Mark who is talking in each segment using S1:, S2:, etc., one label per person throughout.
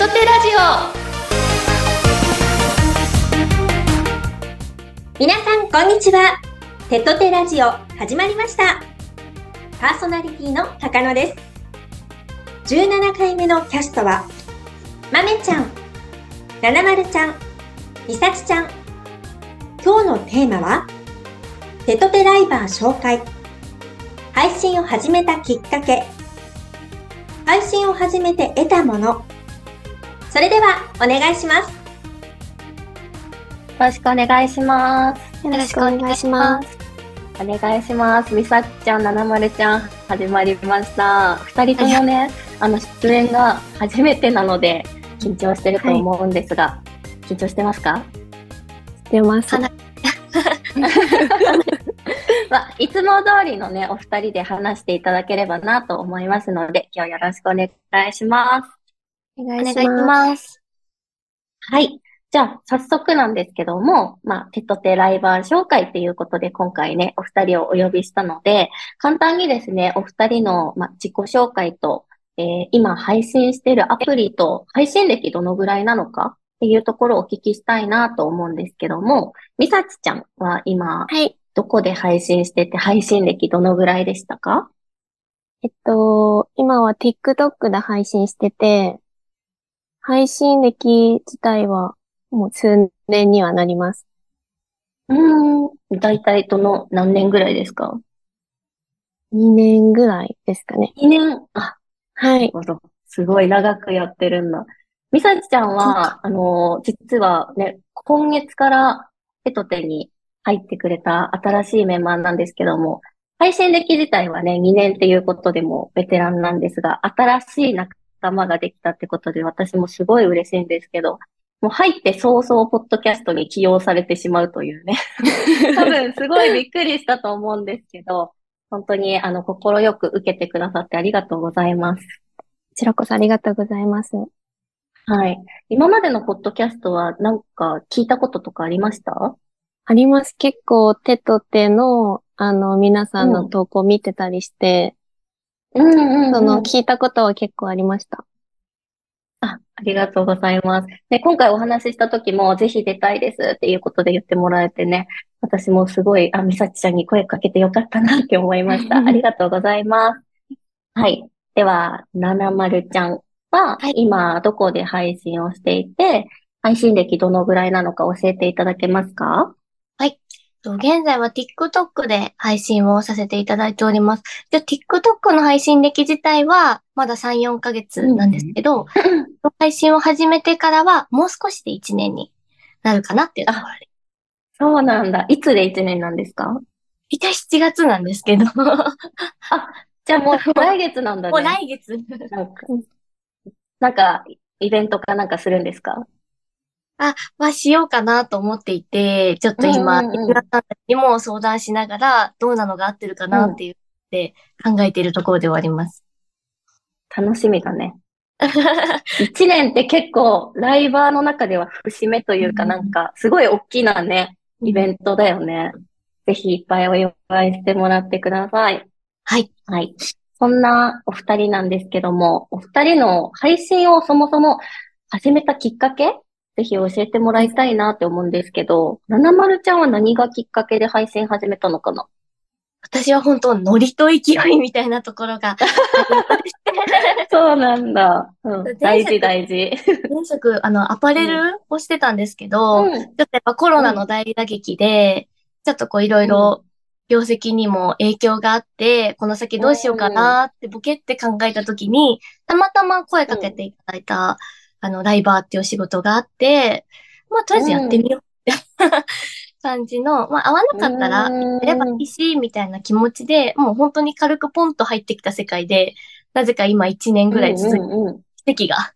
S1: トテラジ
S2: オ。皆さんこんにちは。テトテラジオ始まりました。パーソナリティの高野です。17回目のキャストはまめちゃんななまるちゃんりさちちゃん。今日のテーマはテトテライバー紹介。配信を始めたきっかけ。配信を始めて得たもの。それではお願いします。よ
S3: ろしくお願いします。
S4: よろしくお願いします。
S3: お願いします。みさちゃん、ななまるちゃん、始まりました。二人ともね、あの、出演が初めてなので、緊張してると思うんですが、はい、緊張してますか？
S4: してます。
S3: まあ、いつも通りのね、お二人で話していただければなと思いますので、今日よろしくお願いします。
S4: お願いします。
S3: はい。じゃあ、早速なんですけども、まあ、テトテライバー紹介っていうことで、今回ね、お二人をお呼びしたので、簡単にですね、お二人の、まあ、自己紹介と、えー、今配信しているアプリと、配信歴どのぐらいなのかっていうところをお聞きしたいなと思うんですけども、みさちちゃんは今、はい。どこで配信してて、配信歴どのぐらいでしたか？
S4: えっと、今は TikTok で配信してて、配信歴自体はもう数年にはなります。
S3: うーん。だいたいどの何年ぐらいですか
S4: ?2 年ぐらいですかね。
S3: 2年？あ、
S4: はい。
S3: すごい長くやってるんだ。みさちちゃんは、あの、実はね、今月からペトテに入ってくれた新しいメンバーなんですけども、配信歴自体はね、2年っていうことでもベテランなんですが、新しい仲間ができたってことで、私もすごい嬉しいんですけど、もう入って早々ポッドキャストに起用されてしまうというね。多分すごいびっくりしたと思うんですけど、本当にあの、心よく受けてくださってありがとうございます。こ
S4: ちらこそありがとうございます。
S3: はい。今までのポッドキャストはなんか聞いたこととかありました？
S4: あります。結構手と手の、あの、皆さんの投稿見てたりして、
S3: うんうんうん、
S4: その、聞いたことは結構ありました。
S3: あ、ありがとうございます。で、今回お話しした時も、ぜひ出たいですっていうことで言ってもらえてね、私もすごい、あ、みさちちゃんに声かけてよかったなって思いました。ありがとうございます。はい。では、ななまるちゃんは、今、どこで配信をしていて、配信歴どのぐらいなのか教えていただけますか？
S1: はい。現在は TikTok で配信をさせていただいております。で、TikTok の配信歴自体はまだ3、4ヶ月なんですけど、うん、配信を始めてからはもう少しで1年になるかなっていうところで。
S3: そうなんだ。いつで1年なんですか？
S1: いた7月なんですけど。あ、
S3: じゃあもう 来月なんだね。
S1: もう来月。
S3: なんか、なんかイベントかなんかするんですか？
S1: あ、はしようかなと思っていて、ちょっと今、皆さんにも相談しながら、どうなのが合ってるかなっていうって考えているところではあります。
S3: 楽しみだね。一年って結構、ライバーの中では節目というかなんか、すごい大きなね、イベントだよね。ぜひいっぱいお祝いしてもらってください。
S1: はい。
S3: はい。そんなお二人なんですけども、お二人の配信をそもそも始めたきっかけぜひ教えてもらいたいなって思うんですけど、ななまるちゃんは何がきっかけで配信始めたのかな？
S1: 私は本当、ノリと勢いみたいなところが。
S3: そうなんだ。うん、大事大事。
S1: 前職、あの、アパレルをしてたんですけど、うん、ちょっとやっぱコロナの大打撃で、うん、ちょっとこういろいろ業績にも影響があって、この先どうしようかなってボケって考えたときに、たまたま声かけていただいた、あの、ライバーっていうお仕事があって、まあ、とりあえずやってみようって、うん、感じの、まあ、合わなかったら、やればいいし、みたいな気持ちで、もう本当に軽くポンと入ってきた世界で、なぜか今1年ぐらい続いて、奇跡が。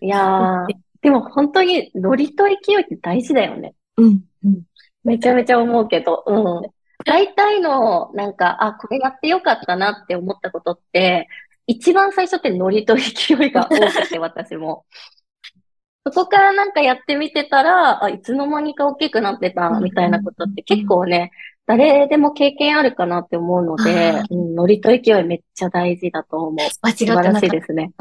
S3: いやー、でも本当にノリと勢いって大事だよね。
S1: うん。うん、
S3: めちゃめちゃ思うけど、うん。大体の、なんか、あ、これやってよかったなって思ったことって、一番最初ってノリと勢いが多くて、私も。そこからなんかやってみてたら、あ、いつの間にか大きくなってた、みたいなことって結構ね、誰でも経験あるかなって思うので、うん、ノリと勢いめっちゃ大事だと思う。
S1: 間違ってな
S3: 素晴らしいですね。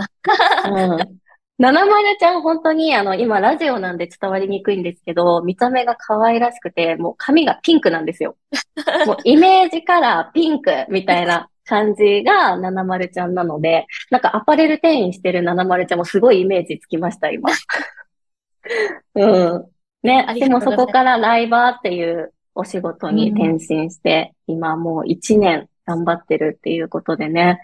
S3: うん。七丸ちゃん本当にあの、今ラジオなんで伝わりにくいんですけど、見た目が可愛らしくて、もう髪がピンクなんですよ。もうイメージカラーピンクみたいな感じが七丸ちゃんなので、なんかアパレル店員してる七丸ちゃんもすごいイメージつきました、今。うん。ね、でもそこからライバーっていうお仕事に転身して、うん、今もう一年頑張ってるっていうことでね、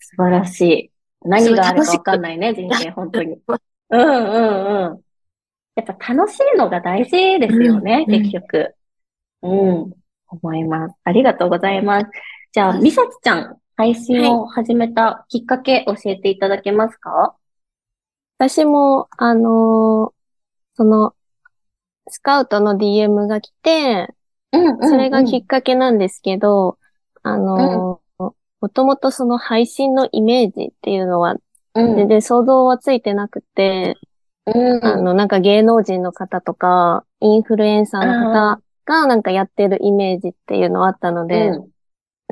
S3: 素晴らしい。何があるかわかんないね、人生、本当に。うんうんうん。やっぱ楽しいのが大事ですよね、うん、結局。うん、思います。ありがとうございます。じゃあ、みさつちゃん、配信を始めたきっかけ教えていただけますか、はい、
S4: 私も、あのー、その、スカウトの DM が来て、うんうんうん、それがきっかけなんですけど、あのー、もともとその配信のイメージっていうのは、全然想像はついてなくて、うん、あの、なんか芸能人の方とか、インフルエンサーの方がなんかやってるイメージっていうのはあったので、うん、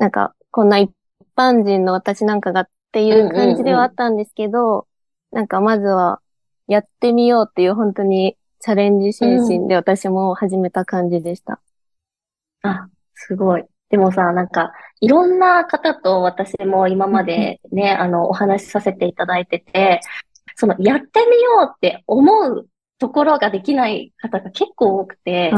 S4: なんかこんな一般人の私なんかがっていう感じではあったんですけど、なんかまずはやってみようっていう本当にチャレンジ精神で私も始めた感じでした。
S3: うん、あ、すごい。でもさ、なんか、いろんな方と私も今までね、あの、お話しさせていただいてて、その、やってみようって思うところができない方が結構多くて、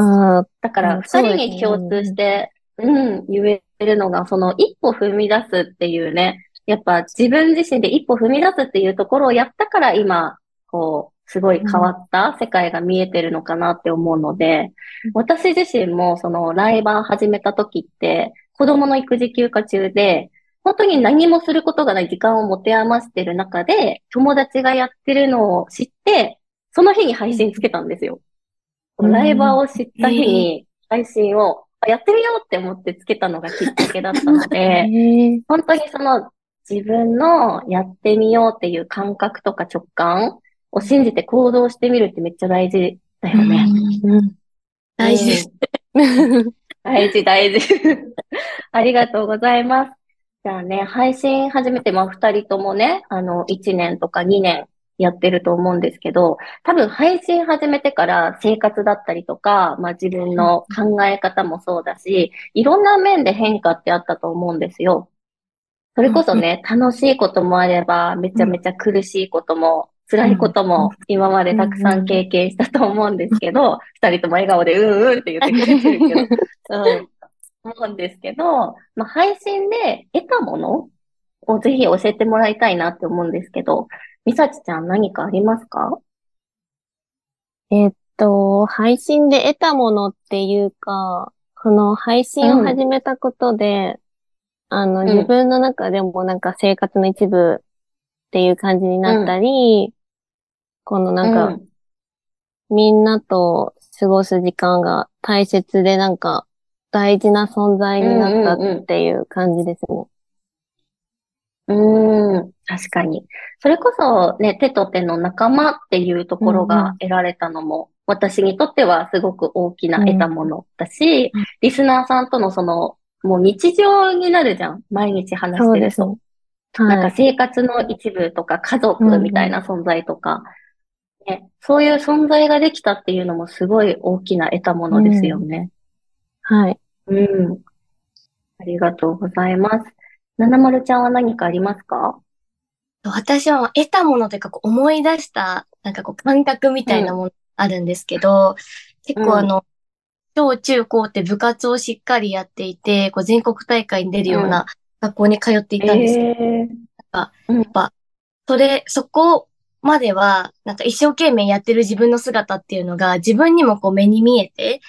S3: だから二人に共通して、うん、言えるのが、その一歩踏み出すっていうね、やっぱ自分自身で一歩踏み出すっていうところをやったから今、こう、すごい変わった世界が見えてるのかなって思うので、うん、私自身もそのライバー始めた時って、子供の育児休暇中で、本当に何もすることがない時間を持て余してる中で、友達がやってるのを知って、その日に配信つけたんですよ。うん、ライバーを知った日に配信を、やってみようって思ってつけたのがきっかけだったので、本当にその自分のやってみようっていう感覚とか直感を信じて行動してみるってめっちゃ大事だよね。
S1: うん、大事です。
S3: 大事、大事。ありがとうございます。じゃあね、配信始めて、まあ、二人ともね、あの、一年とか二年やってると思うんですけど、多分配信始めてから生活だったりとか、まあ、自分の考え方もそうだし、いろんな面で変化ってあったと思うんですよ。それこそね、楽しいこともあれば、めちゃめちゃ苦しいことも辛いことも今までたくさん経験したと思うんですけど、二、人とも笑顔でうんうんって言ってくれてるけど、うん、思うんですけど、まあ、配信で得たものをぜひ教えてもらいたいなって思うんですけど、みさちちゃん何かありますか？
S4: えっと、配信で得たものっていうか、この配信を始めたことで、うん、あの、自分の中でもなんか生活の一部っていう感じになったり、このなんか、うん、みんなと過ごす時間が大切でなんか大事な存在になったっていう感じですね。
S3: うん、確かに。それこそね、手と手の仲間っていうところが得られたのも、うん、私にとってはすごく大きな得たものだし、うん、リスナーさんとのその、もう日常になるじゃん。毎日話してると。はい、なんか生活の一部とか家族みたいな存在とか、ね、そういう存在ができたっていうのもすごい大きな得たものですよね。
S4: うん、はい。
S3: うん。ありがとうございます。七丸ちゃんは何かありますか？
S1: 私は得たものというかこう思い出した、なんかこう感覚みたいなものあるんですけど、うん、結構あの、小中高って部活をしっかりやっていて、こう全国大会に出るような学校に通っていたんですけど、えー、なんかやっぱ、それ、そこまでは、なんか一生懸命やってる自分の姿っていうのが自分にもこう目に見えて、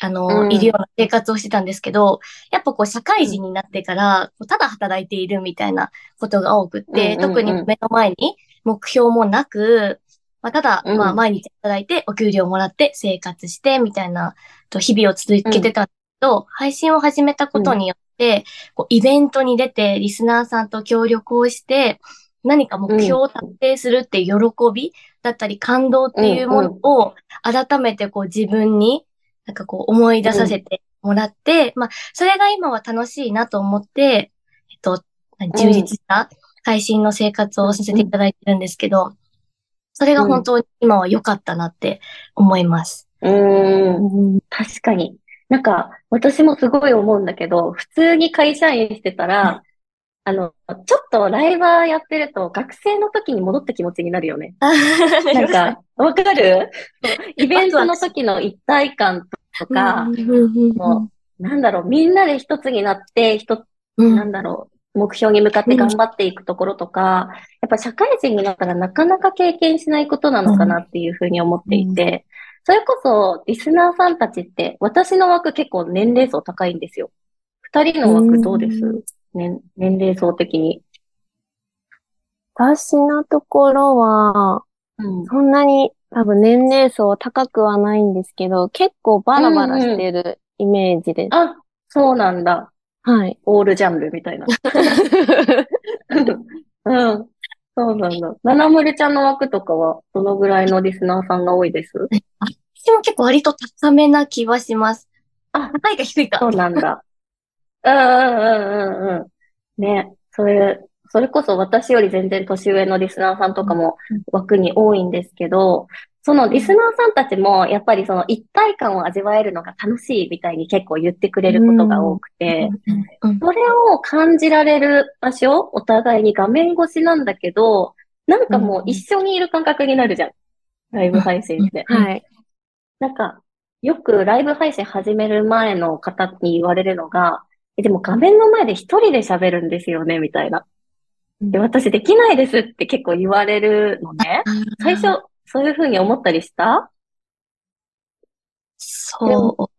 S1: あの、うん、いるような生活をしてたんですけど、やっぱこう社会人になってから、ただ働いているみたいなことが多くって、特に目の前に目標もなく、まあ、ただ、まあ毎日働いてお給料もらって生活してみたいな、と日々を続けてたんですけど、配信を始めたことによって、こうイベントに出てリスナーさんと協力をして、何か目標を達成するって喜びだったり感動っていうものを改めてこう自分になんかこう思い出させてもらって、まあ、それが今は楽しいなと思って、えっと、充実した配信の生活をさせていただいてるんですけど、それが本当に今は良かったなって思います。
S3: うん、ん、確かに。なんか、私もすごい思うんだけど、普通に会社員してたら、あの、ちょっとライバーやってると、学生の時に戻った気持ちになるよね。なんか、わかる？イベントの時の一体感とか、もう、なんだろう、みんなで一つになって、一、なんだろう、目標に向かって頑張っていくところとか、やっぱ社会人になったらなかなか経験しないことなのかなっていうふうに思っていて、それこそリスナーさんたちって、私の枠結構年齢層高いんですよ。二人の枠どうです？年、年齢層的に。
S4: 私のところは、うん、そんなに多分年齢層高くはないんですけど、結構バラバラしてるイメージです。
S3: うんうん、あ、そうなんだ。
S4: はい。
S3: オールジャンルみたいな。うん。そうなんだ。ななむるちゃんの枠とかは、どのぐらいのリスナーさんが多いです？
S1: 私も結構割と高めな気はします。あ、高いか低いか。
S3: そうなんだ。うんうんうんうんうん。ね、それ、それこそ私より全然年上のリスナーさんとかも枠に多いんですけど、そのリスナーさんたちも、やっぱりその一体感を味わえるのが楽しいみたいに結構言ってくれることが多くて、それを感じられる場所、お互いに画面越しなんだけど、なんかもう一緒にいる感覚になるじゃん。ライブ配信って。
S4: はい。
S3: なんか、よくライブ配信始める前の方に言われるのが、でも画面の前で一人で喋るんですよね、みたいな。で、私できないですって結構言われるのね。最初、そういうふうに思ったりした？
S1: そう。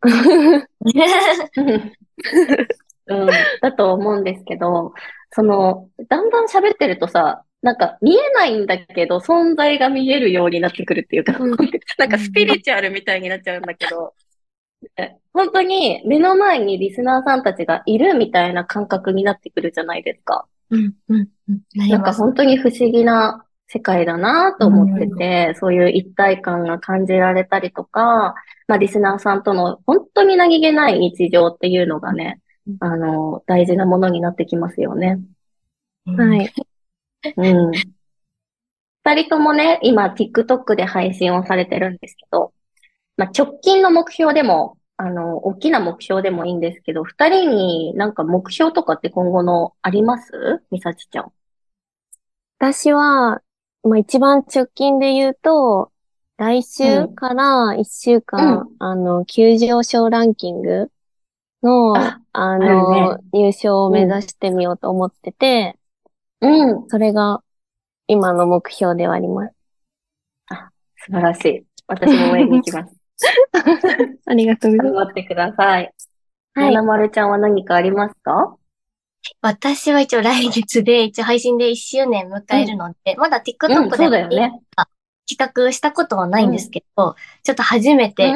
S3: うん、だと思うんですけど、その、だんだん喋ってるとさ、なんか見えないんだけど、存在が見えるようになってくるっていうか、なんかスピリチュアルみたいになっちゃうんだけど、本当に目の前にリスナーさんたちがいるみたいな感覚になってくるじゃないですか。
S1: うん、うん、うん。
S3: なんか本当に不思議な世界だなと思ってて、うん、そういう一体感が感じられたりとか、まあリスナーさんとの本当に何気ない日常っていうのがね、あの、大事なものになってきますよね。
S4: はい。
S3: うん。二人ともね、今 TikTok で配信をされてるんですけど、まあ直近の目標でも、あの、大きな目標でもいいんですけど、二人になんか目標とかって今後のあります？みさちちゃん。
S4: 私は、まあ、一番直近で言うと、来週から一週間、うん、あの、急上昇ランキングの、ああの、ね、入賞を目指してみようと思ってて、
S3: うん。
S4: それが今の目標ではあります。
S3: あ、素晴らしい。私も応援に行きます。
S4: ありがとうございます。
S3: 頑張ってください。はい。なまるちゃんは何かありますか？
S1: 私は一応来月で、一応配信で1周年迎えるので、うん、まだ TikTok で、
S3: うんね、
S1: 企画したことはないんですけど、うん、ちょっと初めて、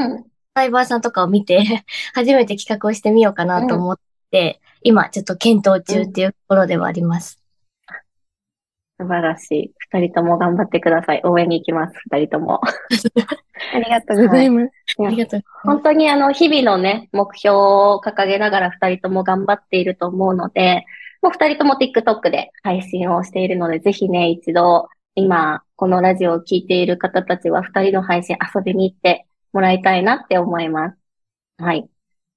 S1: サイバーさんとかを見て、初めて企画をしてみようかなと思って、今ちょっと検討中っていうところではあります。
S3: 素晴らしい。二人とも頑張ってください。応援に行きます。二人とも。
S4: ありがとうございます。
S1: はい、ありがとう
S3: 本当にあの、日々のね、目標を掲げながら二人とも頑張っていると思うので、もう二人とも TikTok で配信をしているので、ぜひね、一度、今、このラジオを聴いている方たちは二人の配信遊びに行ってもらいたいなって思います。はい。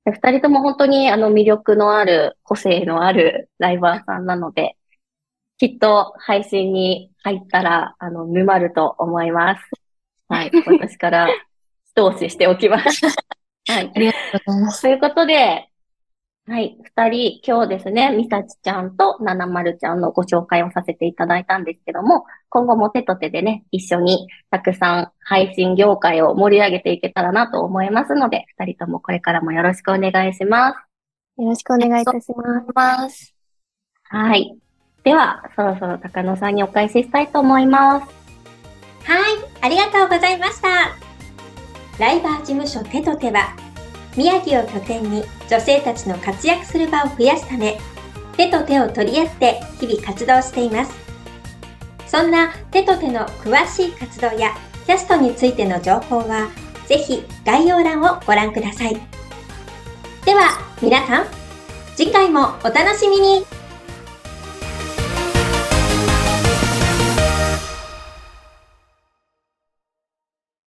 S3: 二人とも本当にあの魅力のある、個性のあるライバーさんなので、きっと配信に入ったら、あの、沼ると思います。はい。私から一押ししておきます。
S1: はい。ありがとうございます。
S3: ということで、はい。二人、今日ですね、みさちちゃんとななまるちゃんのご紹介をさせていただいたんですけども、今後も手と手でね、一緒にたくさん配信業界を盛り上げていけたらなと思いますので、二人ともこれからもよろしくお願いします。
S4: よろしくお願いいたします。
S3: はい。では、そろそろ高野さんにお返ししたいと思います。
S2: はい、ありがとうございました。ライバー事務所手と手は、宮城を拠点に女性たちの活躍する場を増やすため、手と手を取り合って日々活動しています。そんな手と手の詳しい活動やキャストについての情報は、ぜひ概要欄をご覧ください。では、皆さん、次回もお楽しみに